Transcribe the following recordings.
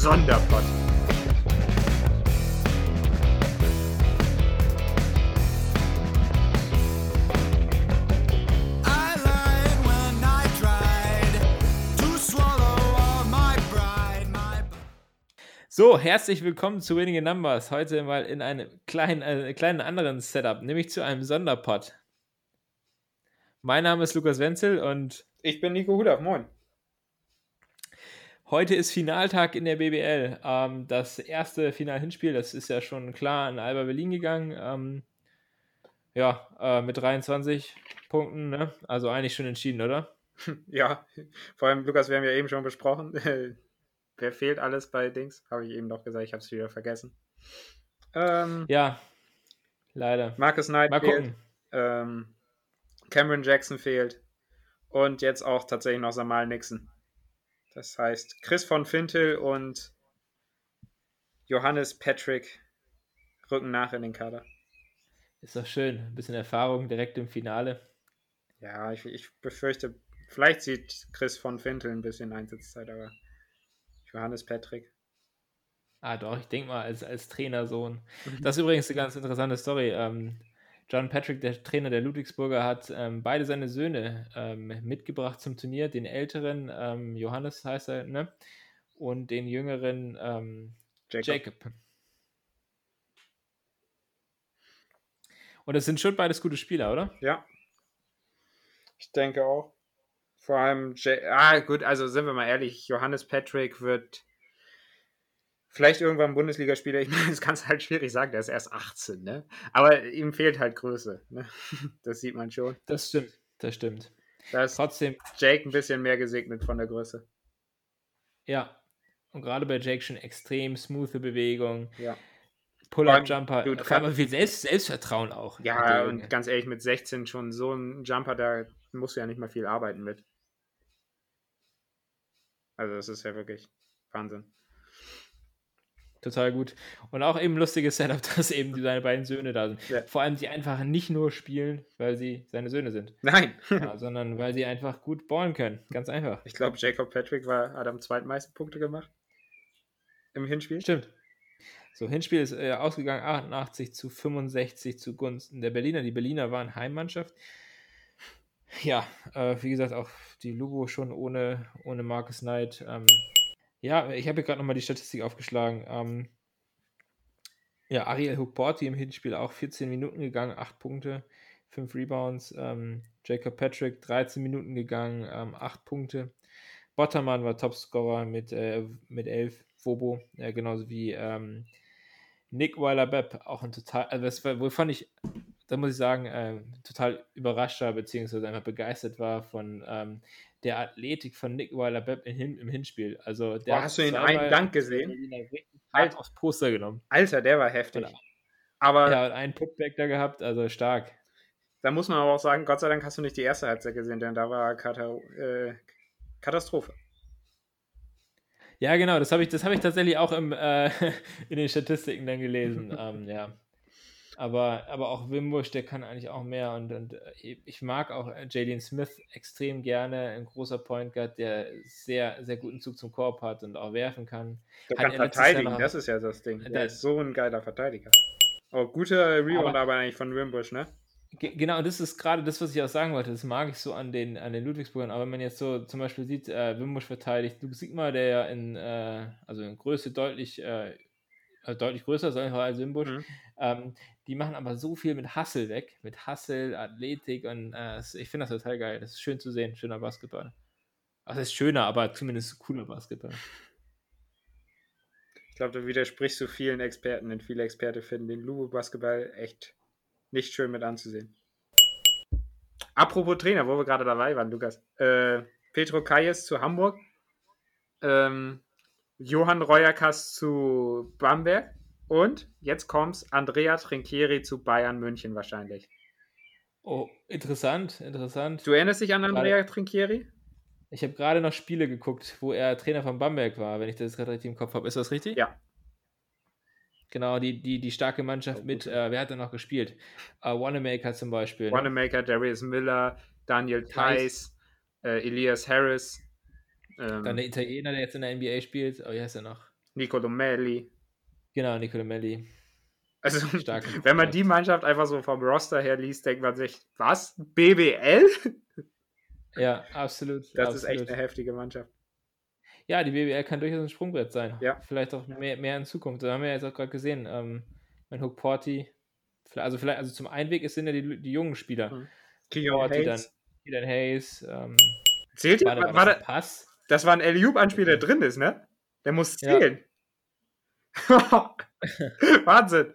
Sonderpott. I lied when I tried to swallow all my pride. My So, herzlich willkommen zu Winning in Numbers. Heute mal in einem kleinen, äh, kleinen anderen Setup, nämlich zu einem Sonderpod. Mein Name ist Lukas Wenzel und Ich bin Nico Hudaf, moin. Heute ist Finaltag in der BBL. Ähm, das erste Final-Hinspiel, das ist ja schon klar an Alba Berlin gegangen. Ähm, ja, äh, mit 23 Punkten, ne? Also eigentlich schon entschieden, oder? Ja, vor allem, Lukas, wir haben ja eben schon besprochen. Wer fehlt alles bei Dings? Habe ich eben noch gesagt, ich habe es wieder vergessen. Ähm, Ja, leider. Marcus Knight Mal fehlt. Ähm, Cameron Jackson fehlt. Und jetzt auch tatsächlich noch Samal Nixon. Das heißt, Chris von Fintel und Johannes Patrick rücken nach in den Kader. Ist doch schön. Ein bisschen Erfahrung direkt im Finale. Ja, ich, ich befürchte, vielleicht sieht Chris von Fintel ein bisschen Einsatzzeit, aber Johannes Patrick. Ah, doch, ich denke mal, als, als Trainersohn. Das ist übrigens eine ganz interessante Story. Ähm, John Patrick, der Trainer der Ludwigsburger, hat ähm, beide seine Söhne ähm, mitgebracht zum Turnier. Den älteren, ähm, Johannes heißt er, ne? Und den jüngeren, ähm, Jacob. Jacob. Und das sind schon beides gute Spieler, oder? Ja. Ich denke auch. Vor allem, J ah, gut, also sind wir mal ehrlich, Johannes Patrick wird vielleicht irgendwann Bundesligaspieler. Ich meine, das kannst du halt schwierig sagen, der ist erst 18, ne? Aber ihm fehlt halt Größe, ne? Das sieht man schon. Das stimmt. Das stimmt. Da ist Trotzdem, Jake ein bisschen mehr gesegnet von der Größe. ja. Und gerade bei Jake schon extrem smooth Bewegung. Ja. Pull-up-Jumper. Du- allem viel Selbst Selbstvertrauen auch. Ja, und ganz ehrlich, mit 16 schon so ein Jumper, da musst du ja nicht mal viel arbeiten mit. Also, das ist ja wirklich Wahnsinn. Total gut. Und auch eben lustiges Setup, dass eben seine beiden Söhne da sind. Ja. Vor allem die einfach nicht nur spielen, weil sie seine Söhne sind, Nein! ja, sondern weil sie einfach gut ballen können. Ganz einfach. Ich glaube, Jacob Patrick war, hat am zweitmeisten Punkte gemacht. Im Hinspiel. Stimmt. So, Hinspiel ist äh, ausgegangen 88 zu 65 zugunsten der Berliner. Die Berliner waren Heimmannschaft. Ja, äh, wie gesagt, auch die Lugo schon ohne, ohne Marcus Knight. Ähm, ja, ich habe hier gerade nochmal die Statistik aufgeschlagen. Ähm, ja, Ariel Hukporti im Hinspiel auch 14 Minuten gegangen, 8 Punkte, 5 Rebounds. Ähm, Jacob Patrick 13 Minuten gegangen, ähm, 8 Punkte. Bottermann war Topscorer mit, äh, mit 11, Fobo, äh, genauso wie ähm, Nick Weiler-Bepp, auch ein total, also das war, wo fand ich, da muss ich sagen, äh, total überraschter, beziehungsweise einfach begeistert war von ähm, der Athletik von Nick Weiler-Bepp im, Hin im Hinspiel. Also der Boah, hast du ihn zweimal einen Dank gesehen? Hart aufs Poster genommen. Alter, der war heftig. Oder- Aber Ja, und einen Putback da gehabt, also stark. da muss man aber auch sagen, Gott sei Dank hast du nicht die erste Halbzeit gesehen, denn da war Kata äh, Katastrophe. Ja, genau, das habe ich, das habe ich tatsächlich auch im, äh, in den Statistiken dann gelesen. ähm, ja. Aber, aber auch Wimbush, der kann eigentlich auch mehr und, und äh, ich mag auch äh, Jalen Smith extrem gerne, ein großer Point Guard, der sehr, sehr guten Zug zum Korb hat und auch werfen kann. Der Hat kann er verteidigen, das ist ja das Ding. Der Der- ist so ein geiler Verteidiger. Oh, guter Rebound Aber- aber eigentlich von Wimbush, ne? Ge- Genau, und das ist gerade das, was ich auch sagen wollte. Das mag ich so an den, an den Ludwigsburgern. Aber wenn man jetzt so zum Beispiel sieht, äh, Wimbush verteidigt, Luke Sigmar, der ja in, äh, also in Größe deutlich, äh, äh, deutlich größer ist als Wimbush, Mhm. ähm, die machen aber so viel mit Hustle weg. Mit Hustle, Athletik und äh, ich finde das total geil. Das ist schön zu sehen, schöner Basketball. Also es ist schöner, aber zumindest cooler Basketball. Ich glaube, da widersprichst du vielen Experten, denn viele Experten finden den Lubo-Basketball echt nicht schön mit anzusehen. Apropos Trainer, wo wir gerade dabei waren, Lukas. Äh, Petro Kajes zu Hamburg. Ähm, Johann Reuerkas zu Bamberg. Und jetzt kommt's, Andrea Trinchieri zu Bayern München wahrscheinlich. Oh, interessant, interessant. Du erinnerst dich an Andrea Trinchieri? Ich habe gerade noch Spiele geguckt, wo er Trainer von Bamberg war, wenn ich das gerade richtig im Kopf habe. Ist das richtig? Ja. Genau, die, die, die starke Mannschaft Oh, mit, äh, wer hat da noch gespielt? Äh, Wanamaker zum Beispiel. Wanamaker, Darius Miller, Daniel Theiss, äh, Elias Harris. Ähm, Dann der Italiener, der jetzt in der NBA spielt. Oh, wie heißt er noch? Nicolo Melli. Genau, Nicolo Melli. Also, Stark. wenn man die Mannschaft einfach so vom Roster her liest, denkt man sich, was? BBL? Ja, absolut. Das absolut. ist echt eine heftige Mannschaft. Ja, die BBL kann durchaus ein Sprungbrett sein. Ja. Vielleicht auch mehr, mehr in Zukunft. Da haben wir ja jetzt auch gerade gesehen. Ähm, mein Hook Porty. Also vielleicht, also zum Einweg sind ja die, die jungen Spieler. Mhm. Keon dann Hayes. Dylan Hayes. Ähm, Zählt war, ihr? War, da, ein Pass? Das war ein Eliub-Anspiel, der drin ist, ne? Der muss Ja. zählen. Wahnsinn.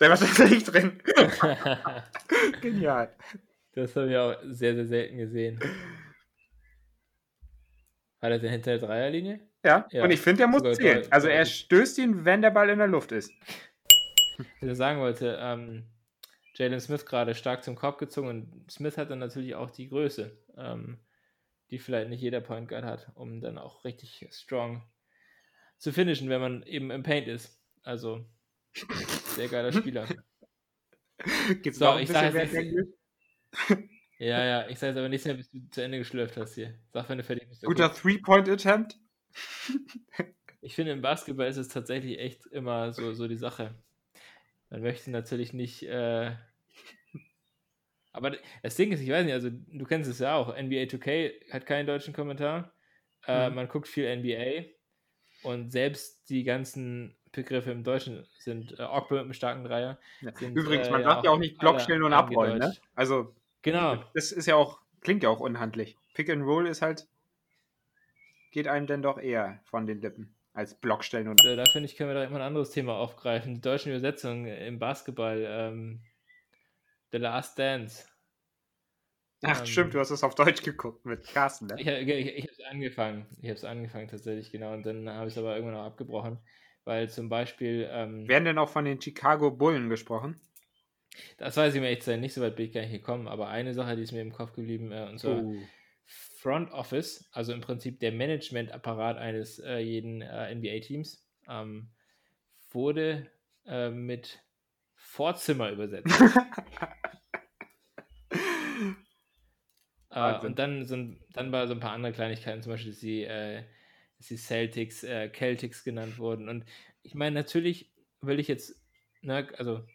Der war tatsächlich drin. Genial. das habe ich auch sehr, sehr selten gesehen. War das denn hinter der Dreierlinie? Ja, Ja, und ich finde, der muss sogar zählen. Also er stößt ihn, wenn der Ball in der Luft ist. Was ich sagen wollte, ähm, Jalen Smith gerade stark zum Korb gezogen und Smith hat dann natürlich auch die Größe, ähm, die vielleicht nicht jeder Point Guard hat, um dann auch richtig strong zu finishen, wenn man eben im Paint ist. Also sehr geiler Spieler. Geht's So, ich sag bisschen jetzt nicht-? Ja, ja, ich sage jetzt aber nicht mehr, bis du zu Ende geschlürft hast hier. Sag, wenn du fertig bist. Guter Three-Point-Attempt. Ich finde, im Basketball ist es tatsächlich echt immer so, so die Sache. Man möchte natürlich nicht. Äh... Aber das Ding ist, ich weiß nicht, also du kennst es ja auch. NBA 2K hat keinen deutschen Kommentar. Äh, Mhm. Man guckt viel NBA. Und selbst die ganzen Begriffe im Deutschen sind äh, Ogbe mit einem starken Dreier. Sind, Übrigens, äh, man ja sagt ja auch auch nicht Block alle stellen und abrollen, ne? Also, Genau. das ist ja auch, klingt ja auch unhandlich. Pick and Roll ist halt, geht einem denn doch eher von den Lippen als Block stellen und Äh, Da finde ich, können wir da immer ein anderes Thema aufgreifen. Die deutschen Übersetzungen im Basketball. Ähm, The Last Dance. Ach, Ähm, stimmt, du hast es auf Deutsch geguckt mit Carsten, ne? Ich, ich, ich habe es angefangen. Ich habe es angefangen tatsächlich, genau. Und dann habe ich es aber irgendwann auch abgebrochen. Weil zum Beispiel, ähm, Werden denn auch von den Chicago Bullen gesprochen? das weiß ich mir echt nicht, so weit bin ich gar nicht gekommen, aber eine Sache, die ist mir im Kopf geblieben, äh, und zwar Oh. Front Office, also im Prinzip der Managementapparat eines äh, jeden äh, NBA-Teams, ähm, wurde äh, mit Vorzimmer übersetzt. Äh, und dann, so ein, dann war so ein paar andere Kleinigkeiten, zum Beispiel, dass die, äh, dass die Celtics äh, Celtics genannt wurden. Und ich meine, natürlich will ich jetzt, ne, also,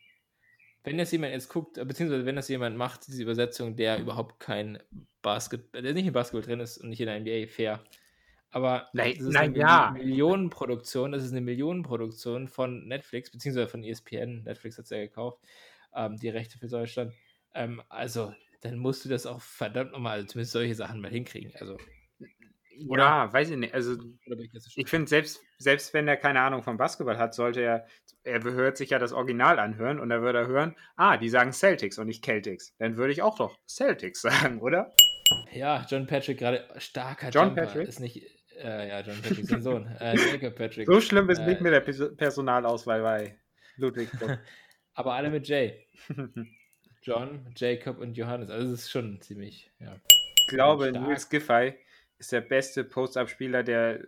wenn das jemand jetzt guckt, äh, beziehungsweise wenn das jemand macht, diese Übersetzung, der überhaupt kein Basketball, der nicht im Basketball drin ist und nicht in der NBA, fair. Aber Nein, das ist nein, eine ja. Milli- Millionenproduktion, das ist eine Millionenproduktion von Netflix, beziehungsweise von ESPN. Netflix hat es ja gekauft, ähm, die Rechte für Deutschland. Ähm, also, dann musst du das auch verdammt nochmal, also zumindest solche Sachen mal hinkriegen. Also, Oder? Ja, weiß ich nicht. Also, ich finde, selbst, selbst wenn er keine Ahnung vom Basketball hat, sollte er, er hört sich ja das Original anhören und er würde er hören, ah, die sagen Celtics und nicht Celtics. Dann würde ich auch doch Celtics sagen, oder? Ja, John Patrick, gerade starker John Jumper, Patrick? Ist nicht, äh, ja, John Patrick, sein Sohn. Äh, Jacob Patrick. So schlimm ist Äh, nicht mit der Pers- Personalauswahl bei Ludwigsburg. Aber alle mit J. John, Jacob und Johannes. Also, es ist schon ziemlich, ja. ich glaube. Nils Giffey ist der beste Post-Up-Spieler, der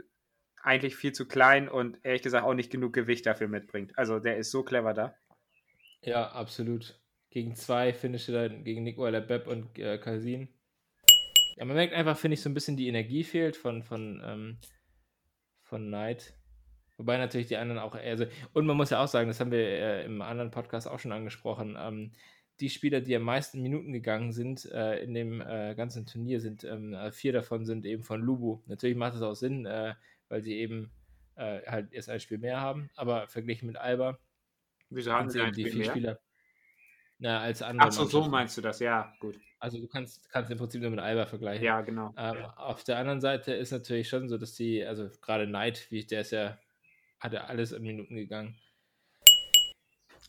eigentlich viel zu klein und ehrlich gesagt auch nicht genug Gewicht dafür mitbringt. Also der ist so clever da. Ja, absolut. Gegen zwei finische dann gegen Nico Bepp und äh, Kasin. Ja, man merkt einfach, finde ich, so ein bisschen die Energie fehlt von, von, ähm, von Knight. Wobei natürlich die anderen auch eher so. Und man muss ja auch sagen, das haben wir äh, im anderen Podcast auch schon angesprochen, ähm, die Spieler, die am meisten Minuten gegangen sind äh, in dem äh, ganzen Turnier, sind ähm, äh, vier davon sind eben von Lubu. Natürlich macht das auch Sinn, äh, weil sie eben äh, halt erst ein Spiel mehr haben, aber verglichen mit Alba Wieso haben sie eben die vier Spieler. Na, als andere. Achso, so meinst du das, ja, gut. Also du kannst, kannst im Prinzip nur mit Alba vergleichen. Ja, genau. Ähm, auf der anderen Seite ist natürlich schon so, dass die, also gerade Knight, wie der ist ja, hat ja alles in Minuten gegangen.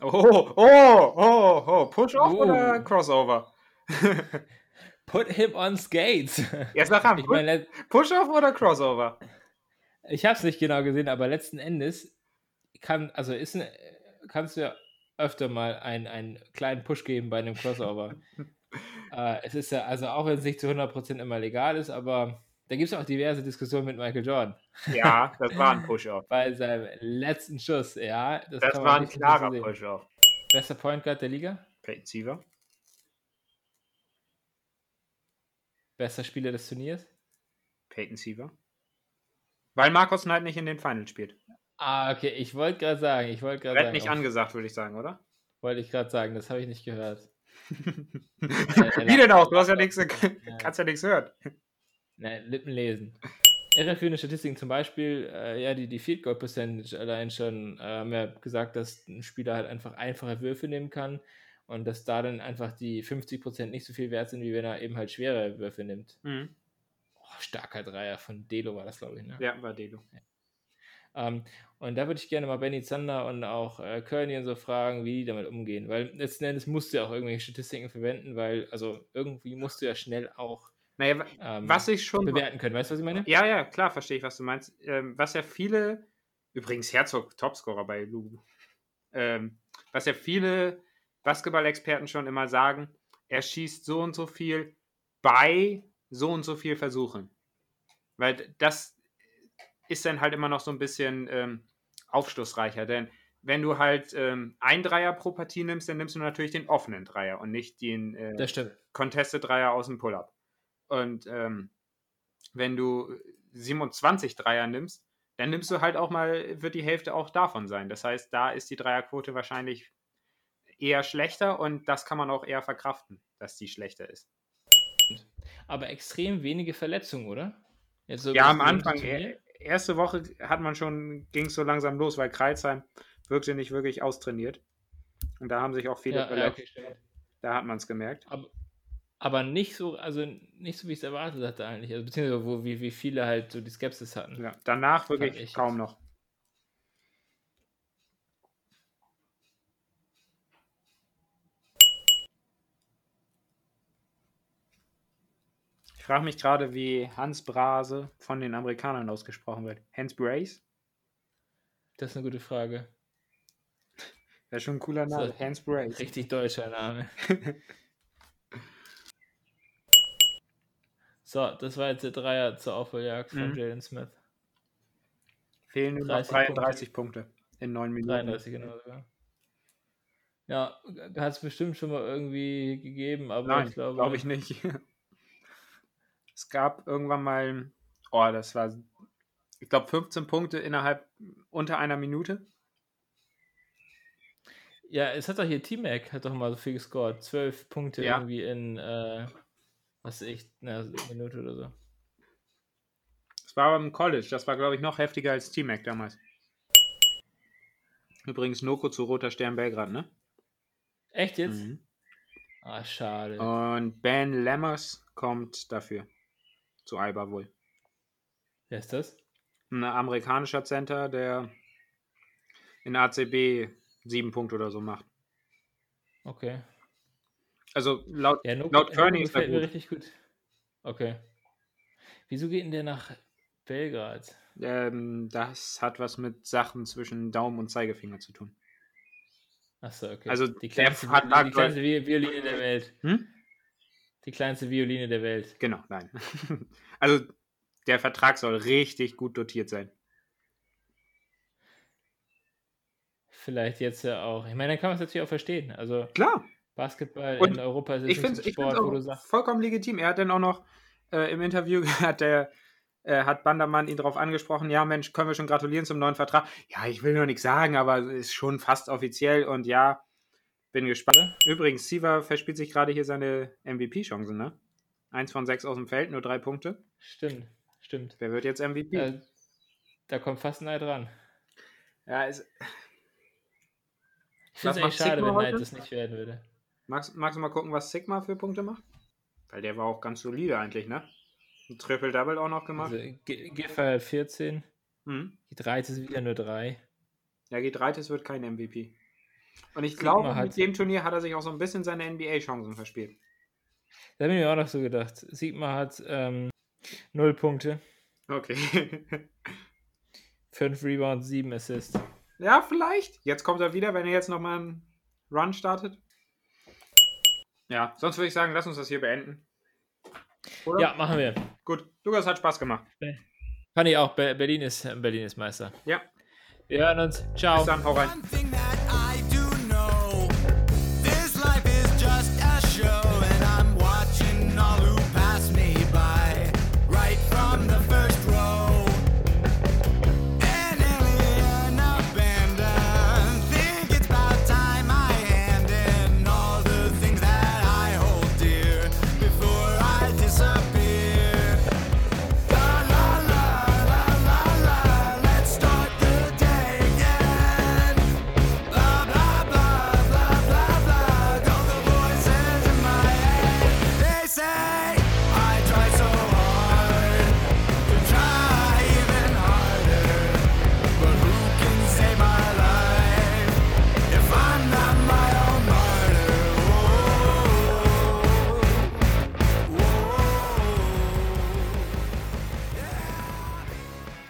Oh, oh, oh, oh, Push-Off Oh. oder Crossover? Put him on skates. Sag an, Ich meine, Push-Off oder Crossover? ich habe es nicht genau gesehen, aber letzten Endes kann, also ist ein, kannst du ja öfter mal einen, einen kleinen Push geben bei einem Crossover. äh, es ist ja, also auch wenn es nicht zu 100% immer legal ist, aber da gibt es auch diverse Diskussionen mit Michael Jordan. Ja, das war ein Push-Off. Bei seinem letzten Schuss, ja. Das, Das war ein klarer. Push-Off. Bester Point Guard der Liga? Peyton Siever? Bester Spieler des Turniers? Peyton Siever. Weil Markus Knight nicht in den Finals spielt. Ah, okay, ich wollte gerade sagen, ich wollte gerade sagen, nicht oh, angesagt, würde ich sagen, oder? wollte ich gerade sagen, das habe ich nicht gehört. Wie denn auch? Du hast ja nichts, kannst ja nichts hören. Ne, Lippen lesen. Irreführende Statistiken zum Beispiel, äh, ja, die, die Field Goal Percentage allein schon, äh, haben ja gesagt, dass ein Spieler halt einfach einfache Würfe nehmen kann und dass da dann einfach die 50% nicht so viel wert sind, wie wenn er eben halt schwere Würfe nimmt. Mhm. Oh, starker Dreier von Delo war das, glaube ich, ne? Ja, war Delo. Ähm, und da würde ich gerne mal Benny Zander und auch äh, Kearney und so fragen, wie die damit umgehen. Weil letzten Endes musst du ja auch irgendwelche Statistiken verwenden, weil, also irgendwie musst du ja schnell auch Naja, ähm, was ich schon. bewerten können. Weißt du, was ich meine? Ja, ja, klar, verstehe ich, was du meinst. Ähm, was ja viele, übrigens Herzog, Topscorer bei Lugu, ähm, was ja viele Basketball-Experten schon immer sagen, er schießt so und so viel bei so und so viel Versuchen. Weil das ist dann halt immer noch so ein bisschen ähm, aufschlussreicher, denn wenn du halt ähm, ein Dreier pro Partie nimmst, dann nimmst du natürlich den offenen Dreier und nicht den äh. Contested Dreier aus dem Pull-Up. Und ähm, wenn du 27 Dreier nimmst, dann nimmst du halt auch mal, wird die Hälfte auch davon sein. Das heißt, da ist die Dreierquote wahrscheinlich eher schlechter und das kann man auch eher verkraften, dass die schlechter ist. Aber extrem wenige Verletzungen, oder? So Ja, am Anfang, e- erste Woche hat man schon, ging es so langsam los, weil Kreuzheim wirkte nicht wirklich austrainiert. Und da haben sich auch viele Ja, ja, verletzt. okay, stimmt. Da hat man es gemerkt. Aber, aber nicht so, also nicht so, wie ich es erwartet hatte eigentlich. Also beziehungsweise wo, wie, wie viele halt so die Skepsis hatten. Ja, danach wirklich ich kaum noch. Ich frage mich gerade, wie Hans Brase von den Amerikanern ausgesprochen wird. Hans Brace? Das ist eine gute Frage. Wäre schon ein cooler Name. Hans Brace. Richtig deutscher Name. So, das war jetzt der Dreier zur Aufholjagd von Mhm. Jalen Smith. Fehlen nur noch 30 33 Punkte. in neun Minuten. 33, genau sogar. Ja, hat es bestimmt schon mal irgendwie gegeben, aber Nein, ich glaube. glaube ich nicht. es gab irgendwann mal, oh, das war, ich glaube, 15 Punkte innerhalb unter einer Minute. Ja, es hat doch hier T-Mac, hat doch mal so viel gescored. 12 Punkte Ja. irgendwie in, äh, was so eine Minute oder so. Das war aber im College. Das war, glaube ich, noch heftiger als T-Mac damals. Übrigens Noko zu Roter Stern Belgrad, ne? Echt jetzt? Mhm. Ah, schade. Und Ben Lammers kommt dafür. Zu Alba wohl. Wer ist das? Ein amerikanischer Center, der in ACB sieben Punkte oder so macht. Okay. Also laut, Ja, Noko, laut Kearney Noko ist er gut. richtig gut. Okay. Wieso geht denn der nach Belgrad? Ähm, das hat was mit Sachen zwischen Daumen und Zeigefinger zu tun. Achso, okay. Also, die der kleinste, Vertrag die kleinste Vi- Violine der Welt. Hm? Die kleinste Violine der Welt. Genau, nein. also der Vertrag soll richtig gut dotiert sein. Vielleicht jetzt ja auch. Ich meine, dann kann man es natürlich auch verstehen. Also Klar, Basketball Und in Europa ist jetzt ich nicht Sport, wo du sagst, vollkommen legitim. Er hat dann auch noch äh, im Interview hat der äh, hat Bandermann ihn darauf angesprochen, ja Mensch, können wir schon gratulieren zum neuen Vertrag? Ja, ich will noch nichts sagen, aber es ist schon fast offiziell und ja, bin gespannt. Übrigens, Siva verspielt sich gerade hier seine MVP-Chancen, ne? Eins von sechs aus dem Feld, nur drei Punkte. stimmt, stimmt. Wer wird jetzt MVP? Äh, da kommt fast nah dran. ja, ist, Ich finde es eigentlich schade, wenn heute? das nicht werden würde. Magst, magst du mal gucken, was Sigma für Punkte macht? Weil der war auch ganz solide eigentlich, ne? Ein Triple-Double auch noch gemacht. Also G- Giffer hat 14, Mhm. die 13 ist wieder nur 3. Ja, G3 wird kein MVP. Und ich glaube, mit dem Turnier hat er sich auch so ein bisschen seine NBA-Chancen verspielt. Da habe ich mir auch noch so gedacht. Sigma hat ähm, 0 Punkte, Okay. 5 Rebounds, 7 Assists. ja, vielleicht. Jetzt kommt er wieder, wenn er jetzt nochmal einen Run startet. Ja, sonst würde ich sagen, lass uns das hier beenden. Oder? Ja, machen wir. Gut, Lukas hat Spaß gemacht. Fand ich auch. Be- Berlin ist, Berlin ist Meister. Ja, Wir hören uns. Ciao. bis dann, hau rein.